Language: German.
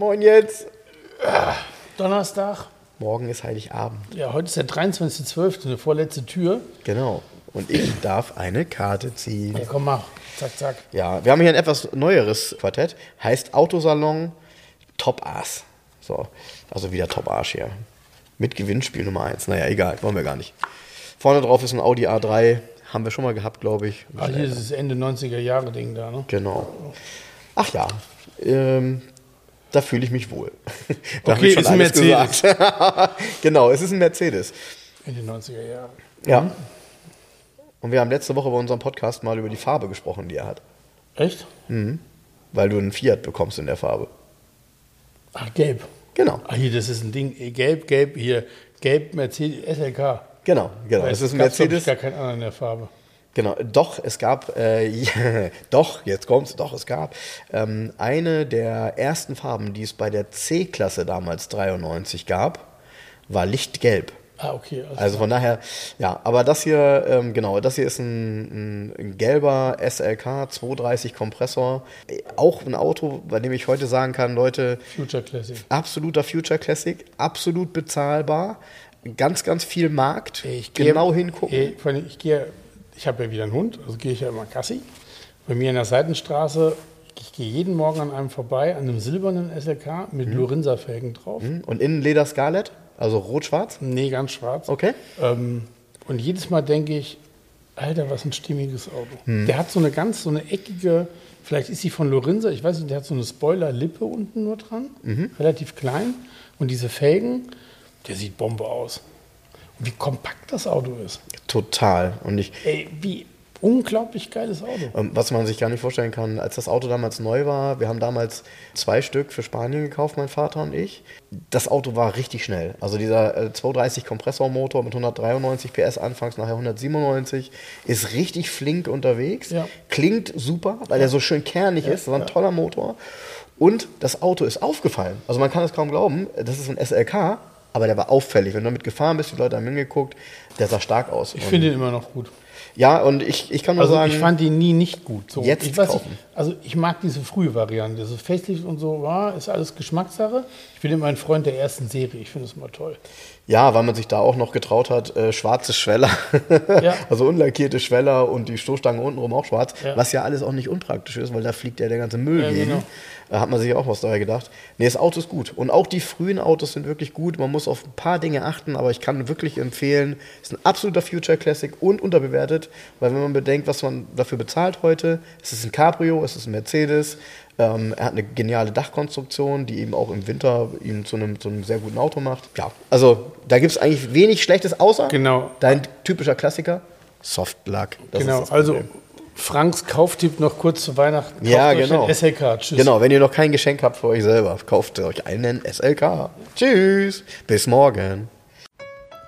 Moin jetzt. Donnerstag. Morgen ist Heiligabend. Ja, heute ist der 23.12., eine vorletzte Tür. Genau. Und ich darf eine Karte ziehen. Ja, komm, mach. Zack, zack. Ja, wir haben hier ein etwas neueres Quartett. Heißt Autosalon Top Ass. So, also wieder Top Arsch hier. Mit Gewinnspiel Nummer 1. Naja, egal, wollen wir gar nicht. Vorne drauf ist ein Audi A3. Haben wir schon mal gehabt, glaube ich. Ah, hier ist das Ende 90er Jahre Ding da, ne? Genau. Ach ja, ähm, da fühle ich mich wohl. da Okay, schon ist ein Mercedes. genau, es ist ein Mercedes. Ende 90er Jahre. Ja. Und wir haben letzte Woche bei unserem Podcast mal über die Farbe gesprochen, die er hat. Echt? Weil du einen Fiat bekommst in der Farbe. Ach, gelb. Genau, Ah, hier, das ist ein Ding. Gelb, gelb, hier. Gelb, Mercedes, SLK. genau, genau. Weil Es ist ein Mercedes. gar keinen anderen in der Farbe. Genau, doch, es gab, äh, doch, jetzt kommt's, doch, es gab ähm, eine der ersten Farben, die es bei der C-Klasse damals 93 gab, war Lichtgelb. Ah, okay. Also klar. von daher, ja, aber das hier, ähm, genau, das hier ist ein, ein, ein gelber SLK 230 Kompressor. Auch ein Auto, bei dem ich heute sagen kann, Leute, Future Classic. absoluter Future Classic, absolut bezahlbar, ganz, ganz viel Markt, ich gehe- genau hingucken. Allem, ich gehe, ich habe ja wieder einen Hund, also gehe ich ja immer Gassi. Bei mir in der Seitenstraße, ich gehe jeden Morgen an einem vorbei, an einem silbernen SLK mit Mhm. Lorenza-Felgen drauf. Und innen Leder Scarlett, also rot-schwarz. Nee, ganz schwarz. Okay. Ähm, und jedes Mal denke ich, Alter, was ein stimmiges Auto. Hm. Der hat so eine ganz, so eine eckige, vielleicht ist sie von Lorenza, ich weiß nicht, der hat so eine Spoiler-Lippe unten nur dran, Mhm. relativ klein. Und diese Felgen, der sieht Bombe aus. Wie kompakt das Auto ist. Total. Und ich, Ey, wie unglaublich geiles Auto. ähm, was man sich gar nicht vorstellen kann, als das Auto damals neu war, wir haben damals zwei Stück für Spanien gekauft, mein Vater und ich. Das Auto war richtig schnell. Also dieser äh, 230 Kompressormotor mit 193 PS anfangs, nachher 197, ist richtig flink unterwegs. Ja. Klingt super, weil der so schön kernig ist. Das war ein toller Motor. Und das Auto ist aufgefallen. Also man kann es kaum glauben, das ist ein SLK, aber der war auffällig. Wenn du damit gefahren bist, die Leute haben hingeguckt, der sah stark aus. Ich finde ihn immer noch gut. Ja, und ich, ich kann nur Also sagen, ich fand ihn nie nicht gut. So, Jetzt ich weiß kaufen. also ich mag diese frühe Variante. So Facelift und so, ja, ist alles Geschmackssache. Ich bin immer ein Freund der ersten Serie. Ich finde es immer toll. ja, weil man sich da auch noch getraut hat, äh, schwarze Schweller, Ja. also unlackierte Schweller und die Stoßstange untenrum auch schwarz, Ja. was ja alles auch nicht unpraktisch ist, weil da fliegt ja der ganze Müll Ja, gegen. genau. Da hat man sich auch was dabei gedacht. Nee, das Auto ist gut. Und auch die frühen Autos sind wirklich gut. Man muss auf ein paar Dinge achten, aber ich kann wirklich empfehlen, ist ein absoluter Future Classic und unterbewertet, weil wenn man bedenkt, was man dafür bezahlt heute, es ist ein Cabrio, es ist ein Mercedes, ähm, er hat eine geniale Dachkonstruktion, die eben auch im Winter ihn zu einem, zu einem sehr guten Auto macht. Ja, also da gibt es eigentlich wenig Schlechtes, außer Genau. dein typischer Klassiker, Softlack. Das genau, also. Franks Kauftipp noch kurz zu Weihnachten. Kauft Ja, euch genau. ein SLK. Tschüss. Genau, wenn ihr noch kein Geschenk habt für euch selber, kauft euch einen SLK. Tschüss, bis morgen.